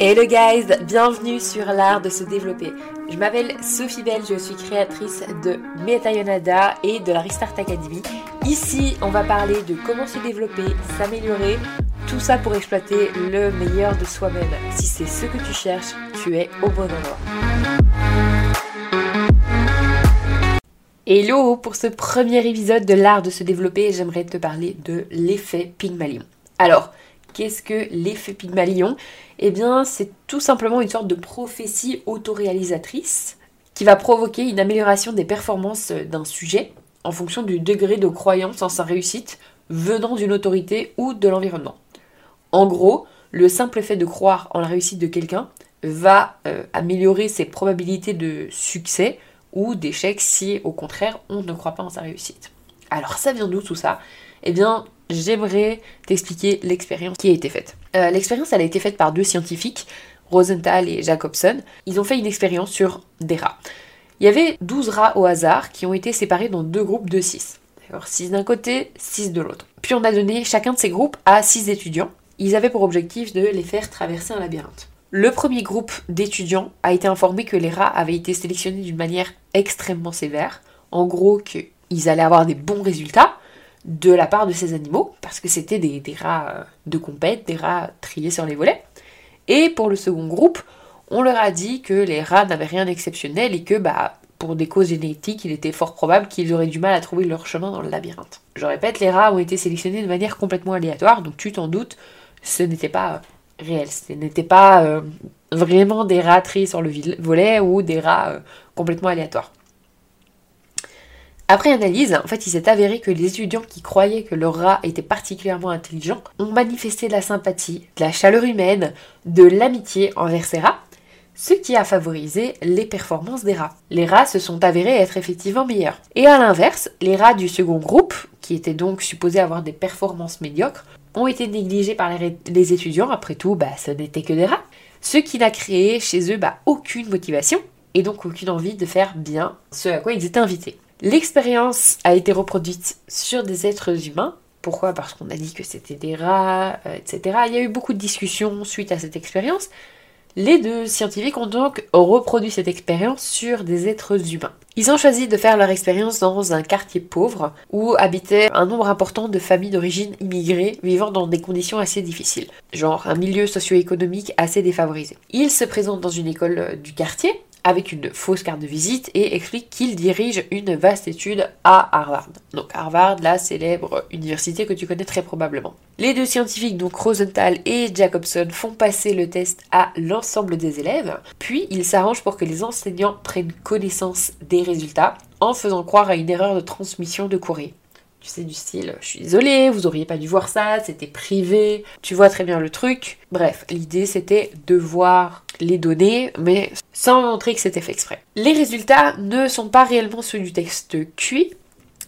Hello guys, bienvenue sur l'art de se développer. Je m'appelle Sophie Belle, je suis créatrice de Metayonada et de la Restart Academy. Ici, on va parler de comment se développer, s'améliorer, tout ça pour exploiter le meilleur de soi-même. Si c'est ce que tu cherches, tu es au bon endroit. Hello, pour ce premier épisode de l'art de se développer, j'aimerais te parler de l'effet Pygmalion. Alors, qu'est-ce que l'effet Pygmalion? Eh bien, c'est tout simplement une sorte de prophétie autoréalisatrice qui va provoquer une amélioration des performances d'un sujet en fonction du degré de croyance en sa réussite venant d'une autorité ou de l'environnement. En gros, le simple fait de croire en la réussite de quelqu'un va euh, améliorer ses probabilités de succès ou d'échec si au contraire on ne croit pas en sa réussite. Alors ça vient d'où tout ça? Eh bien j'aimerais t'expliquer l'expérience qui a été faite. Euh, l'expérience elle a été faite par deux scientifiques, Rosenthal et Jacobson. Ils ont fait une expérience sur des rats. Il y avait 12 rats au hasard qui ont été séparés dans deux groupes de 6. 6 d'un côté, 6 de l'autre. Puis on a donné chacun de ces groupes à 6 étudiants. Ils avaient pour objectif de les faire traverser un labyrinthe. Le premier groupe d'étudiants a été informé que les rats avaient été sélectionnés d'une manière extrêmement sévère. En gros, qu'ils allaient avoir des bons résultats de la part de ces animaux, parce que c'était des, rats euh, de compète, des rats triés sur les volets. Et pour le second groupe, on leur a dit que les rats n'avaient rien d'exceptionnel et que, bah, pour des causes génétiques, il était fort probable qu'ils auraient du mal à trouver leur chemin dans le labyrinthe. Je répète, les rats ont été sélectionnés de manière complètement aléatoire, donc tu t'en doutes, ce n'était pas réel. Ce n'était pas euh, vraiment des rats triés sur le volet ou des rats euh, complètement aléatoires. Après analyse, en fait, il s'est avéré que les étudiants qui croyaient que leur rat était particulièrement intelligent ont manifesté de la sympathie, de la chaleur humaine, de l'amitié envers ces rats, ce qui a favorisé les performances des rats. Les rats se sont avérés être effectivement meilleurs. Et à l'inverse, les rats du second groupe, qui étaient donc supposés avoir des performances médiocres, ont été négligés par les, étudiants. Après tout, bah, ce n'était que des rats. Ce qui n'a créé chez eux bah, aucune motivation et donc aucune envie de faire bien ce à quoi ils étaient invités. L'expérience a été reproduite sur des êtres humains. Pourquoi? Parce qu'on a dit que c'était des rats, euh, etc. Il y a eu beaucoup de discussions suite à cette expérience. Les deux scientifiques ont donc reproduit cette expérience sur des êtres humains. Ils ont choisi de faire leur expérience dans un quartier pauvre où habitaient un nombre important de familles d'origine immigrée vivant dans des conditions assez difficiles, genre un milieu socio-économique assez défavorisé. Ils se présentent dans une école du quartier avec une fausse carte de visite et explique qu'il dirige une vaste étude à Harvard. Donc Harvard, la célèbre université que tu connais très probablement. Les deux scientifiques, donc Rosenthal et Jacobson, font passer le test à l'ensemble des élèves, puis ils s'arrangent pour que les enseignants prennent connaissance des résultats en faisant croire à une erreur de transmission de courrier. Tu sais, du style, je suis désolée, vous auriez pas dû voir ça, c'était privé, tu vois très bien le truc. Bref, l'idée c'était de voir les données, mais sans montrer que c'était fait exprès. Les résultats ne sont pas réellement ceux du texte QI,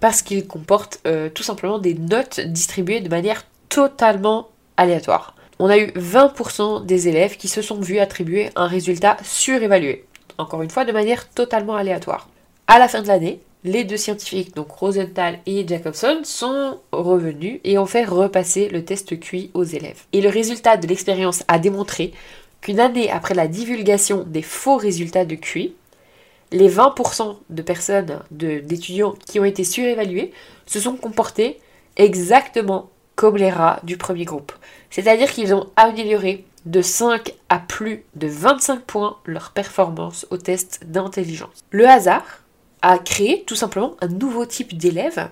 parce qu'ils comportent euh, tout simplement des notes distribuées de manière totalement aléatoire. On a eu 20% des élèves qui se sont vus attribuer un résultat surévalué, encore une fois de manière totalement aléatoire. À la fin de l'année, les deux scientifiques, donc Rosenthal et Jacobson, sont revenus et ont fait repasser le test QI aux élèves. Et le résultat de l'expérience a démontré qu'une année après la divulgation des faux résultats de QI, les 20% de personnes, d'étudiants qui ont été surévalués, se sont comportés exactement comme les rats du premier groupe. C'est-à-dire qu'ils ont amélioré de 5 à plus de 25 points leur performance au test d'intelligence. Le hasard a créé tout simplement un nouveau type d'élèves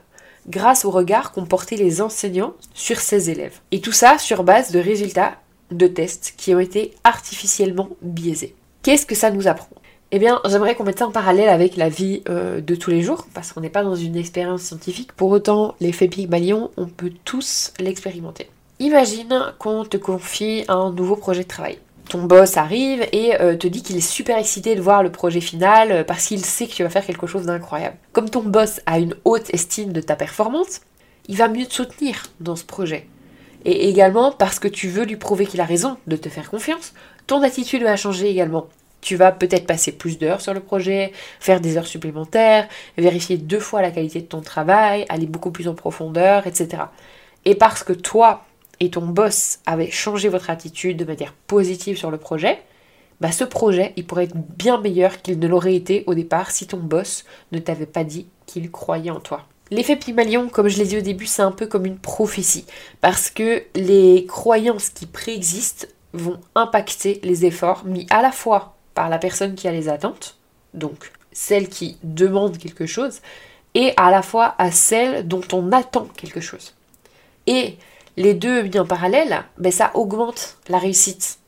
grâce au regard qu'ont porté les enseignants sur ces élèves. Et tout ça sur base de résultats de tests qui ont été artificiellement biaisés. Qu'est-ce que ça nous apprend? Eh bien, j'aimerais qu'on mette ça en parallèle avec la vie euh, de tous les jours, parce qu'on n'est pas dans une expérience scientifique. Pour autant, l'effet Pygmalion, on peut tous l'expérimenter. Imagine qu'on te confie un nouveau projet de travail ton boss arrive et euh, te dit qu'il est super excité de voir le projet final euh, parce qu'il sait que tu vas faire quelque chose d'incroyable. Comme ton boss a une haute estime de ta performance, il va mieux te soutenir dans ce projet. Et également parce que tu veux lui prouver qu'il a raison de te faire confiance, ton attitude va changer également. Tu vas peut-être passer plus d'heures sur le projet, faire des heures supplémentaires, vérifier deux fois la qualité de ton travail, aller beaucoup plus en profondeur, etc. Et parce que toi, et ton boss avait changé votre attitude de manière positive sur le projet, bah ce projet, il pourrait être bien meilleur qu'il ne l'aurait été au départ si ton boss ne t'avait pas dit qu'il croyait en toi. L'effet Pygmalion, comme je l'ai dit au début, c'est un peu comme une prophétie, parce que les croyances qui préexistent vont impacter les efforts mis à la fois par la personne qui a les attentes, donc celle qui demande quelque chose, et à la fois à celle dont on attend quelque chose. Et les deux mis en parallèle, ben ça augmente la réussite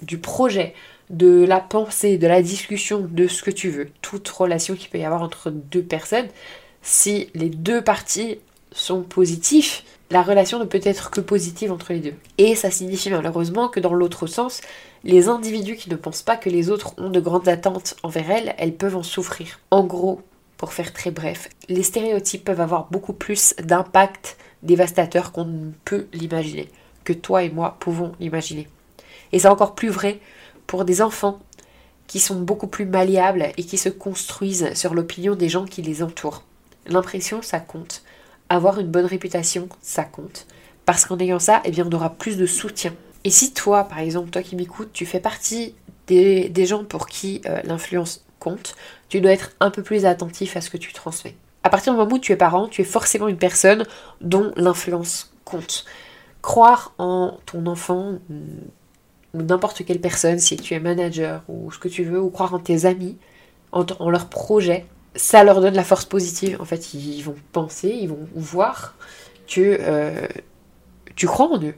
du projet, de la pensée, de la discussion, de ce que tu veux. Toute relation qu'il peut y avoir entre deux personnes, si les deux parties sont positifs, la relation ne peut être que positive entre les deux. Et ça signifie malheureusement que dans l'autre sens, les individus qui ne pensent pas que les autres ont de grandes attentes envers elles, elles peuvent en souffrir. En gros, pour faire très bref, les stéréotypes peuvent avoir beaucoup plus d'impact dévastateur qu'on ne peut l'imaginer, que toi et moi pouvons l'imaginer. Et c'est encore plus vrai pour des enfants qui sont beaucoup plus malléables et qui se construisent sur l'opinion des gens qui les entourent. L'impression, ça compte. Avoir une bonne réputation, ça compte. Parce qu'en ayant ça, eh on aura plus de soutien. Et si toi, par exemple, toi qui m'écoutes, tu fais partie des, gens pour qui euh, l'influence compte, tu dois être un peu plus attentif à ce que tu transmets. À partir du moment où tu es parent, tu es forcément une personne dont l'influence compte. Croire en ton enfant ou n'importe quelle personne, si tu es manager ou ce que tu veux, ou croire en tes amis, en, leurs projets, ça leur donne la force positive. En fait, ils vont penser, ils vont voir que euh, tu crois en eux.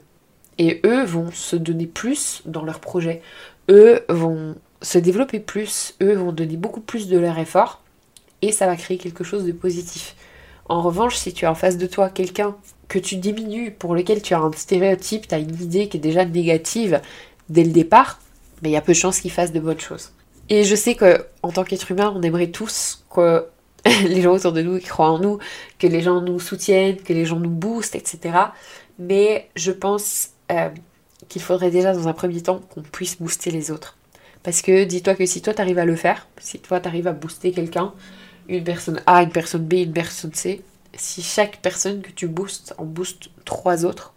Et eux vont se donner plus dans leurs projets. Eux vont se développer plus. Eux vont donner beaucoup plus de leur effort. Et ça va créer quelque chose de positif. En revanche, si tu as en face de toi quelqu'un que tu diminues, pour lequel tu as un stéréotype, tu as une idée qui est déjà négative, dès le départ, mais il y a peu de chances qu'il fasse de bonnes choses. Et je sais que en tant qu'être humain, on aimerait tous que les gens autour de nous croient en nous, que les gens nous soutiennent, que les gens nous boostent, etc. Mais je pense euh, qu'il faudrait déjà dans un premier temps qu'on puisse booster les autres. Parce que dis-toi que si toi t'arrives à le faire, si toi t'arrives à booster quelqu'un, une personne A, une personne B, une personne C, si chaque personne que tu boostes en booste trois autres,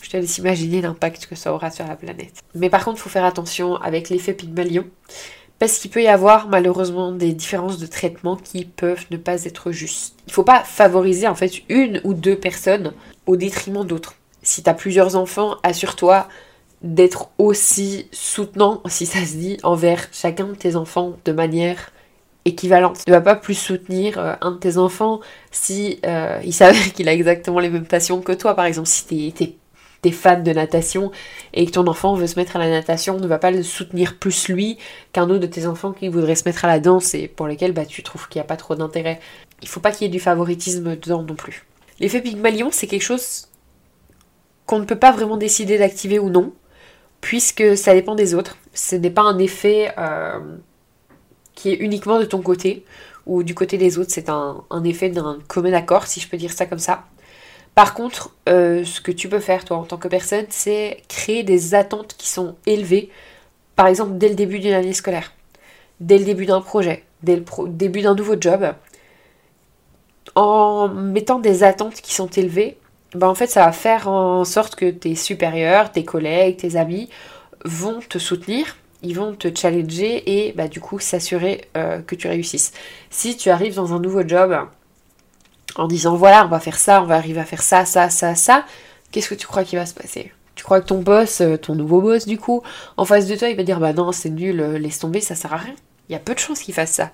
je te laisse imaginer l'impact que ça aura sur la planète. Mais par contre, il faut faire attention avec l'effet Pygmalion, parce qu'il peut y avoir malheureusement des différences de traitement qui peuvent ne pas être justes. Il ne faut pas favoriser en fait une ou deux personnes au détriment d'autres. Si tu as plusieurs enfants, assure-toi d'être aussi soutenant, si ça se dit, envers chacun de tes enfants de manière équivalente. Tu ne vas pas plus soutenir euh, un de tes enfants si euh, il s'avère qu'il a exactement les mêmes passions que toi. Par exemple, si tu es t'es fan de natation et que ton enfant veut se mettre à la natation, ne va pas le soutenir plus lui qu'un autre de tes enfants qui voudrait se mettre à la danse et pour lesquels bah, tu trouves qu'il n'y a pas trop d'intérêt. Il faut pas qu'il y ait du favoritisme dedans non plus. L'effet Pygmalion, c'est quelque chose qu'on ne peut pas vraiment décider d'activer ou non, puisque ça dépend des autres. Ce n'est pas un effet euh, qui est uniquement de ton côté ou du côté des autres, c'est un, effet d'un commun accord, si je peux dire ça comme ça. Par contre, euh, ce que tu peux faire, toi, en tant que personne, c'est créer des attentes qui sont élevées, par exemple, dès le début d'une année scolaire, dès le début d'un projet, dès le début d'un nouveau job. En mettant des attentes qui sont élevées, ben en fait, ça va faire en sorte que tes supérieurs, tes collègues, tes amis vont te soutenir, ils vont te challenger et bah, du coup s'assurer euh, que tu réussisses. Si tu arrives dans un nouveau job en disant voilà, on va faire ça, on va arriver à faire ça, ça, ça, ça, qu'est-ce que tu crois qu'il va se passer? Tu crois que ton boss, euh, ton nouveau boss du coup, en face de toi, il va dire bah non, c'est nul, euh, laisse tomber, ça sert à rien. Il y a peu de chances qu'il fasse ça.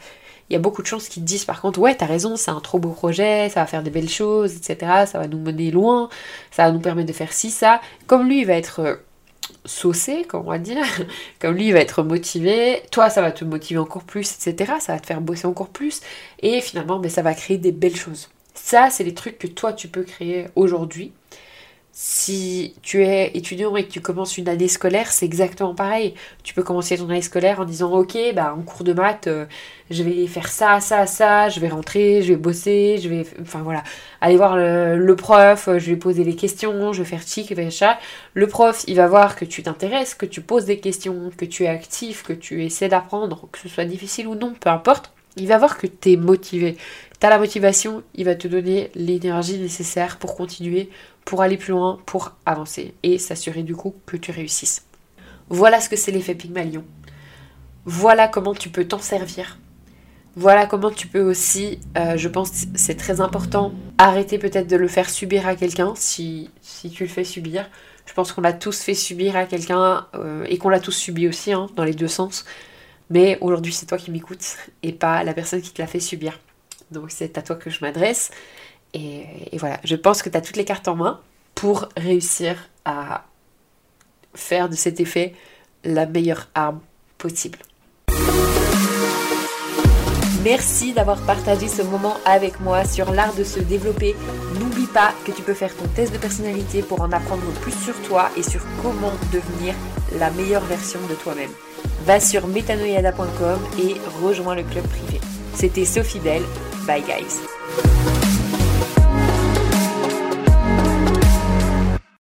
Il y a beaucoup de chances qu'ils disent par contre ouais, t'as raison, c'est un trop beau projet, ça va faire des belles choses, etc. Ça va nous mener loin, ça va nous permettre de faire ci, ça. Comme lui, il va être euh, saucé, comme on va dire, comme lui il va être motivé, toi ça va te motiver encore plus, etc. Ça va te faire bosser encore plus, et finalement ben, ça va créer des belles choses. Ça, c'est les trucs que toi, tu peux créer aujourd'hui. Si tu es étudiant et que tu commences une année scolaire, c'est exactement pareil. Tu peux commencer ton année scolaire en disant Ok, bah, en cours de maths, euh, je vais faire ça, ça, ça, je vais rentrer, je vais bosser, je vais. Enfin voilà, aller voir le, prof, je vais poser les questions, je vais faire chic, je vais. Le prof, il va voir que tu t'intéresses, que tu poses des questions, que tu es actif, que tu essaies d'apprendre, que ce soit difficile ou non, peu importe. Il va voir que tu es motivé. Tu as la motivation, il va te donner l'énergie nécessaire pour continuer, pour aller plus loin, pour avancer et s'assurer du coup que tu réussisses. Voilà ce que c'est l'effet Pygmalion. Voilà comment tu peux t'en servir. Voilà comment tu peux aussi, euh, je pense c'est très important, arrêter peut-être de le faire subir à quelqu'un si, si tu le fais subir. Je pense qu'on l'a tous fait subir à quelqu'un euh, et qu'on l'a tous subi aussi, hein, dans les deux sens. Mais aujourd'hui, c'est toi qui m'écoutes et pas la personne qui te l'a fait subir. Donc c'est à toi que je m'adresse. Et, voilà, je pense que tu as toutes les cartes en main pour réussir à faire de cet effet la meilleure arme possible. Merci d'avoir partagé ce moment avec moi sur l'art de se développer. N'oublie pas que tu peux faire ton test de personnalité pour en apprendre plus sur toi et sur comment devenir la meilleure version de toi-même. Va sur metanoyada.com et rejoins le club privé. C'était Sophie Belle. Bye guys.